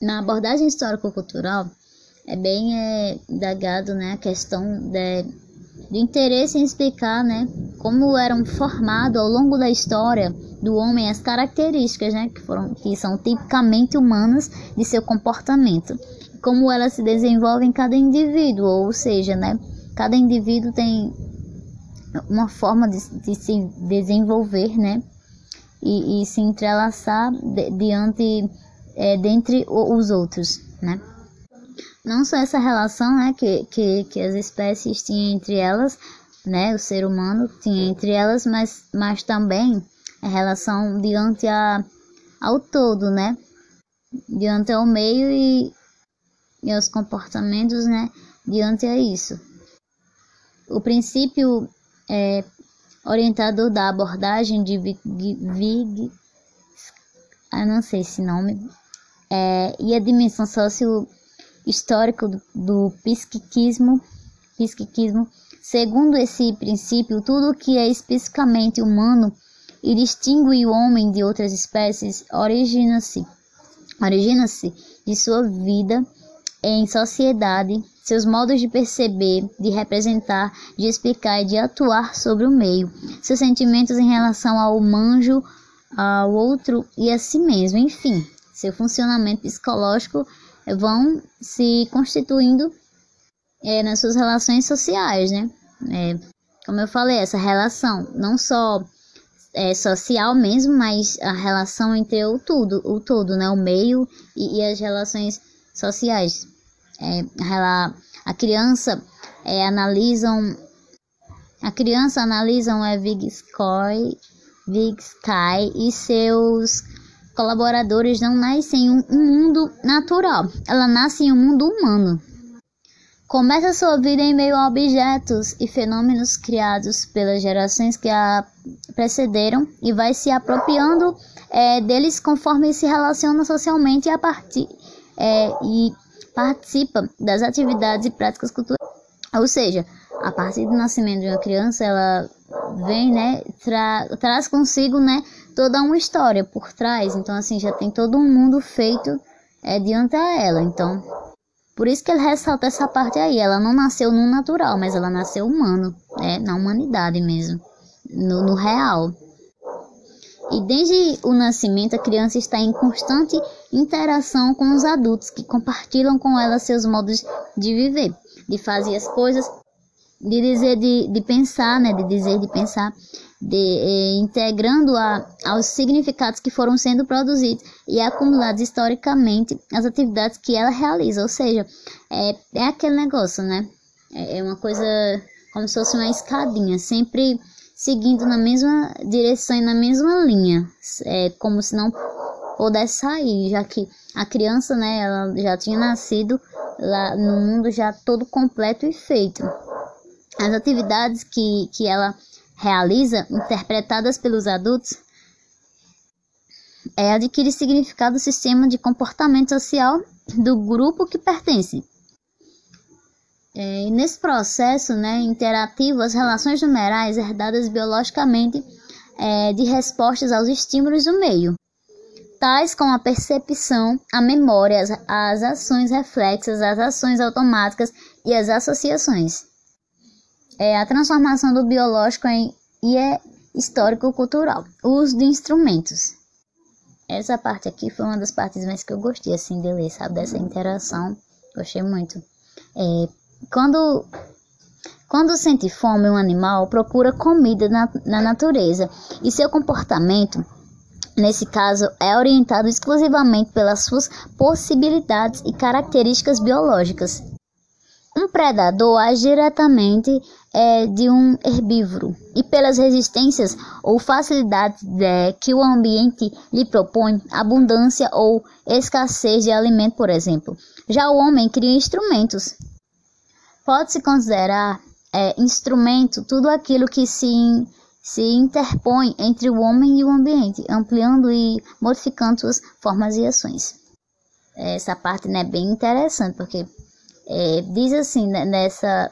na abordagem histórico-cultural é bem é, indagado né, a questão de, de interesse em explicar né, como eram formados ao longo da história do homem as características né, que, foram, que são tipicamente humanas de seu comportamento, como elas se desenvolvem em cada indivíduo, ou seja, né, cada indivíduo tem uma forma de, de se desenvolver né, e, e se entrelaçar de, diante é, dentre os outros. Né. Não só essa relação né, que, que, que as espécies tinham entre elas, né, o ser humano tinha entre elas, mas, mas também a relação diante a, ao todo, né? Diante ao meio e, e aos comportamentos, né? Diante a isso. O princípio é, orientador da abordagem de Vig, Vig ah, não sei esse nome, é, e a dimensão socio-histórica do, do psiquismo, psiquismo, segundo esse princípio, tudo que é especificamente humano e distingue o homem de outras espécies origina-se origina-se de sua vida em sociedade, seus modos de perceber, de representar, de explicar e de atuar sobre o meio, seus sentimentos em relação ao manjo, ao outro e a si mesmo, enfim, seu funcionamento psicológico vão se constituindo é, nas suas relações sociais, né? É, como eu falei, essa relação não só é, social mesmo, mas a relação entre o tudo, o todo, né? O meio e, e as relações sociais. É, a, a criança é, analisam a criança analisam é Vigskoy, Vigsky e seus colaboradores não nascem em um, um mundo natural, ela nasce em um mundo humano. Começa sua vida em meio a objetos e fenômenos criados pelas gerações que a precederam e vai se apropriando é, deles conforme se relaciona socialmente a partir, é, e participa das atividades e práticas culturais. Ou seja, a partir do nascimento de uma criança, ela vem, né, tra traz consigo, né, toda uma história por trás. Então, assim, já tem todo um mundo feito é, diante a ela. Então, por isso que ele ressalta essa parte aí. Ela não nasceu no natural, mas ela nasceu humano, né? na humanidade mesmo, no, no real. E desde o nascimento, a criança está em constante interação com os adultos que compartilham com ela seus modos de viver, de fazer as coisas, de dizer, de, de pensar, né? De dizer, de pensar de, eh, integrando a, aos significados que foram sendo produzidos e acumulados historicamente as atividades que ela realiza. Ou seja, é, é aquele negócio, né? É, é uma coisa como se fosse uma escadinha, sempre seguindo na mesma direção e na mesma linha, é como se não pudesse sair, já que a criança, né, ela já tinha nascido lá no mundo já todo completo e feito. As atividades que, que ela realiza, interpretadas pelos adultos, é adquirir significado do sistema de comportamento social do grupo que pertence. É, nesse processo né, interativo, as relações numerais herdadas biologicamente é, de respostas aos estímulos do meio, tais como a percepção, a memória, as, as ações reflexas, as ações automáticas e as associações é a transformação do biológico em e é histórico-cultural. O uso de instrumentos. Essa parte aqui foi uma das partes mais que eu gostei assim de ler, sabe? Dessa interação. Gostei muito. É, quando, quando sente fome, um animal procura comida na, na natureza e seu comportamento, nesse caso, é orientado exclusivamente pelas suas possibilidades e características biológicas. Um predador age diretamente é, de um herbívoro e pelas resistências ou facilidades é, que o ambiente lhe propõe, abundância ou escassez de alimento, por exemplo. Já o homem cria instrumentos. Pode-se considerar é, instrumento tudo aquilo que se, se interpõe entre o homem e o ambiente, ampliando e modificando suas formas e ações. Essa parte né, é bem interessante, porque é, diz assim, né, nessa.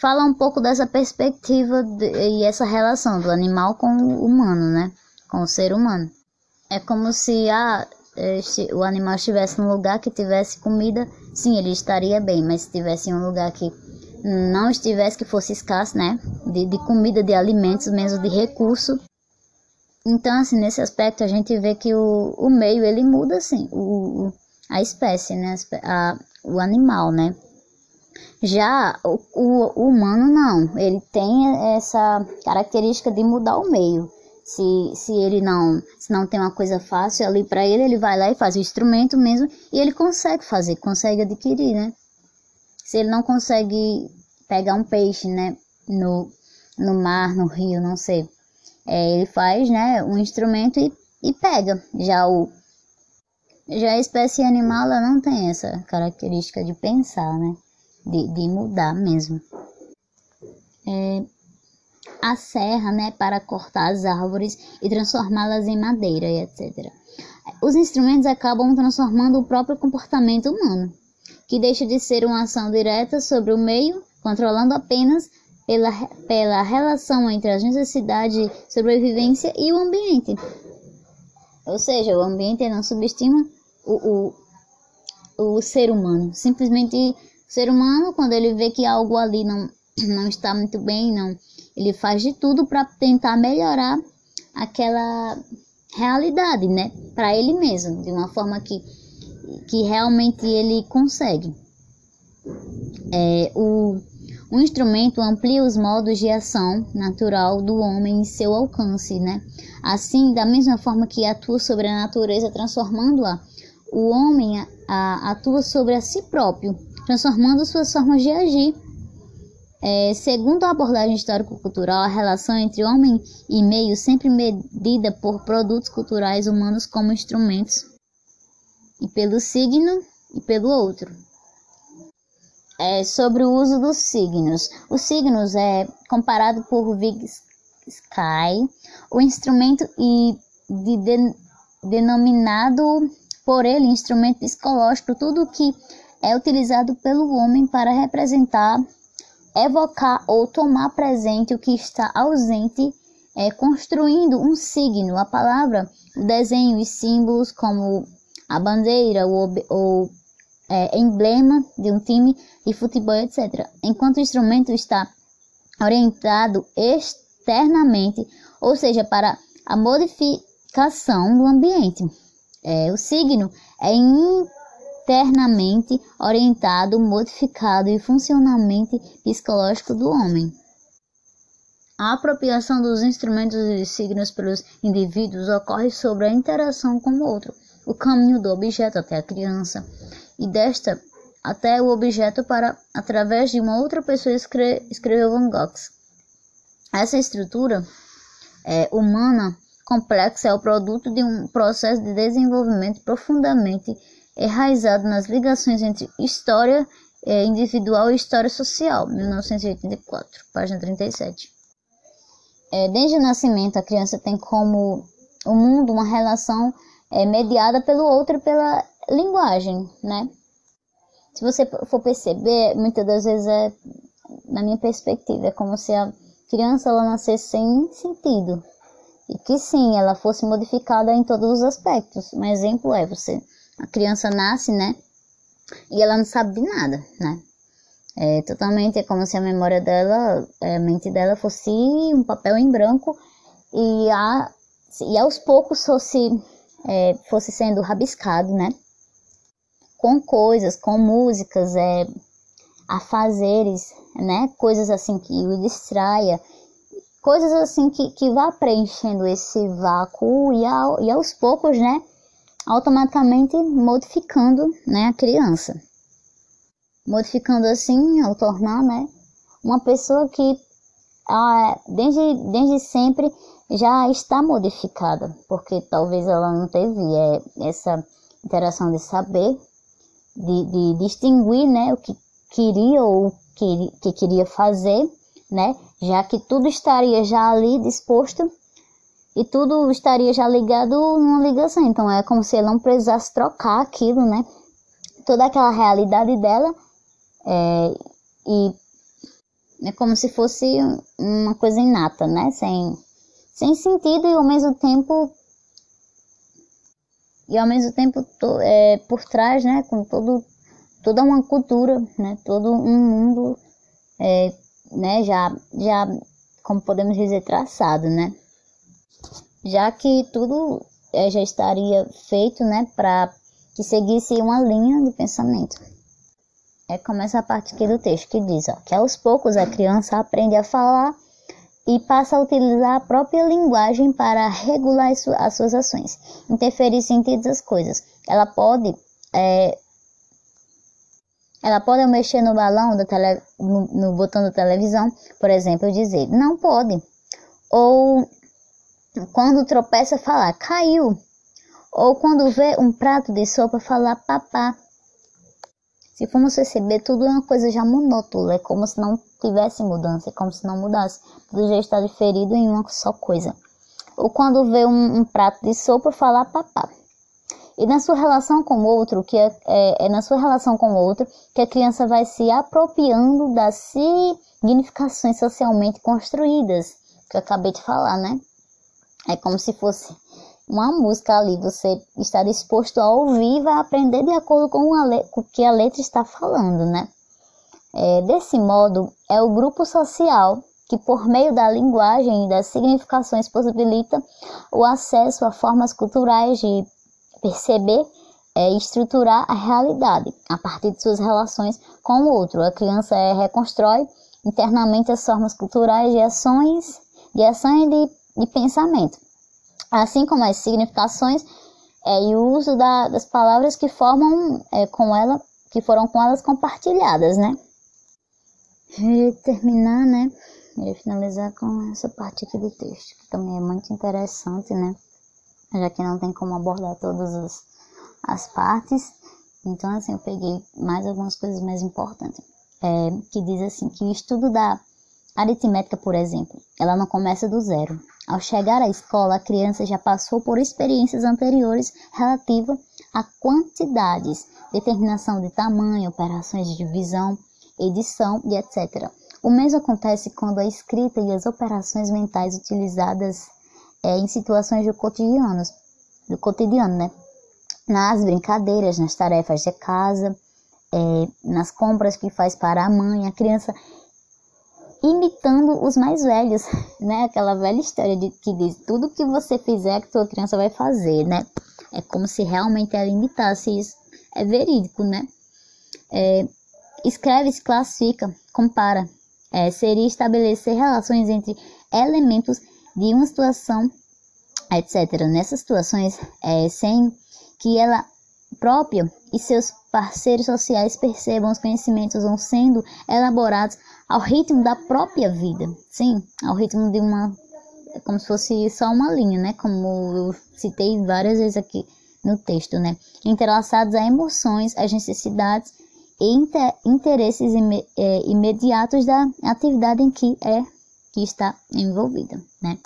Fala um pouco dessa perspectiva de, e essa relação do animal com o humano, né? Com o ser humano. É como se ah, eh, o animal estivesse num lugar que tivesse comida, sim, ele estaria bem, mas se estivesse em um lugar que não estivesse, que fosse escasso, né, de, de comida, de alimentos, mesmo de recurso, então, assim, nesse aspecto a gente vê que o, o meio, ele muda, assim, o, a espécie, né, a, o animal, né. Já o, o, o humano não, ele tem essa característica de mudar o meio. Se, se ele não, se não tem uma coisa fácil ali para ele, ele vai lá e faz o instrumento mesmo e ele consegue fazer, consegue adquirir, né? Se ele não consegue pegar um peixe, né, no, no mar, no rio, não sei, é, ele faz, né, um instrumento e, e pega. Já o já a espécie animal ela não tem essa característica de pensar, né, de, de mudar mesmo. É, a serra, né, para cortar as árvores e transformá-las em madeira e etc. Os instrumentos acabam transformando o próprio comportamento humano, que deixa de ser uma ação direta sobre o meio, controlando apenas pela, pela relação entre as necessidades, sobrevivência e o ambiente. Ou seja, o ambiente não subestima o, o, o ser humano. Simplesmente ser humano, quando ele vê que algo ali não, não está muito bem, não ele faz de tudo para tentar melhorar aquela realidade, né, para ele mesmo, de uma forma que, que realmente ele consegue. É, o, o instrumento amplia os modos de ação natural do homem em seu alcance, né? Assim, da mesma forma que atua sobre a natureza, transformando-a, o homem a, atua sobre a si próprio, transformando suas formas de agir é, segundo a abordagem histórico-cultural, a relação entre homem e meio sempre medida por produtos culturais humanos como instrumentos, e pelo signo e pelo outro. É, sobre o uso dos signos. Os signos é comparado por Vygotsky, o instrumento e de, de, denominado por ele instrumento psicológico, tudo que é utilizado pelo homem para representar evocar ou tomar presente o que está ausente, é, construindo um signo. A palavra, o desenho e símbolos como a bandeira ou, ou é, emblema de um time de futebol, etc. Enquanto o instrumento está orientado externamente, ou seja, para a modificação do ambiente. É, o signo é internamente orientado, modificado e funcionalmente psicológico do homem. A apropriação dos instrumentos e signos pelos indivíduos ocorre sobre a interação com o outro, o caminho do objeto até a criança, e desta até o objeto para, através de uma outra pessoa, escre escreveu Van Gogh. Essa estrutura é, humana complexa é o produto de um processo de desenvolvimento profundamente enraizado nas ligações entre história é, individual e história social, 1984, página 37. É, desde o nascimento, a criança tem como o mundo uma relação é, mediada pelo outro e pela linguagem, né? Se você for perceber, muitas das vezes é, na minha perspectiva, é como se a criança ela nascesse sem sentido. E que sim, ela fosse modificada em todos os aspectos. Um exemplo é você a criança nasce, né? E ela não sabe de nada, né? É totalmente é como se a memória dela, a mente dela fosse um papel em branco e, a, e aos poucos fosse, é, fosse sendo rabiscado, né? Com coisas, com músicas, é, afazeres, né? Coisas assim que o distraia, coisas assim que, que vá preenchendo esse vácuo e, ao, e aos poucos, né? automaticamente modificando né, a criança. Modificando assim, ao tornar né, uma pessoa que ah, desde, desde sempre já está modificada, porque talvez ela não teve é, essa interação de saber, de, de distinguir né, o que queria ou que, que queria fazer, né, já que tudo estaria já ali disposto e tudo estaria já ligado numa ligação. Então é como se ele não precisasse trocar aquilo, né? Toda aquela realidade dela é, e é como se fosse uma coisa inata, né? Sem, sem sentido e ao mesmo tempo e ao mesmo tempo to, é, por trás, né, com todo, toda uma cultura, né, todo um mundo, é, né, já, já, como podemos dizer, traçado, né, já que tudo é, já estaria feito, né, para que seguisse uma linha de pensamento. É como essa parte aqui do texto que diz, ó, que aos poucos a criança aprende a falar e passa a utilizar a própria linguagem para regular as suas ações, interferir sentidos das coisas. Ela pode é, ela pode mexer no balão da tele, no, no botão da televisão, por exemplo, dizer não pode. Ou quando tropeça falar caiu. Ou quando vê um prato de sopa falar papá. Se formos perceber, tudo é uma coisa já monótona, é como se não tivesse mudança, é como se não mudasse. Tudo já está diferido em uma só coisa. Ou quando vê um, um prato de sopa, falar papá. E na sua relação com o outro, que é, é, é, na sua relação com o outro, que a criança vai se apropriando das significações socialmente construídas, que eu acabei de falar, né? É como se fosse uma música ali, você está disposto a ouvir e vai aprender de acordo com, o que a letra está falando, né? É, desse modo, é o grupo social que, por meio da linguagem e das significações, possibilita o acesso a formas culturais de perceber é, estruturar a realidade a partir de suas relações com o outro. A criança é, reconstrói internamente as formas culturais de ações, de ação e de, de pensamento assim como as significações é, e o uso da, das palavras que formam é, com ela, que foram com elas compartilhadas, né? E terminar, né? E finalizar com essa parte aqui do texto, que também é muito interessante, né? Já que não tem como abordar todas as, partes. Então, assim, eu peguei mais algumas coisas mais importantes. É, que diz assim, que o estudo da aritmética, por exemplo, ela não começa do zero. Ao chegar à escola, a criança já passou por experiências anteriores relativas a quantidades, determinação de tamanho, operações de divisão, edição e etc. O mesmo acontece quando a escrita e as operações mentais utilizadas é, em situações do cotidiano, do cotidiano, né? Nas brincadeiras, nas tarefas de casa, é, nas compras que faz para a mãe, a criança imitando os mais velhos, né? Aquela velha história de que diz tudo que você fizer que sua criança vai fazer, né? É como se realmente ela imitasse isso. É verídico, né? É, escreve, se classifica, compara. É, seria estabelecer relações entre elementos de uma situação, etc. Nessas situações, é, sem que ela própria e seus parceiros sociais percebam os conhecimentos vão sendo elaborados ao ritmo da própria vida, sim, ao ritmo de uma, como se fosse só uma linha, né? Como eu citei várias vezes aqui no texto, né? Entrelaçados a emoções, as necessidades e inter, interesses é, imediatos da atividade em que é que está envolvida, né?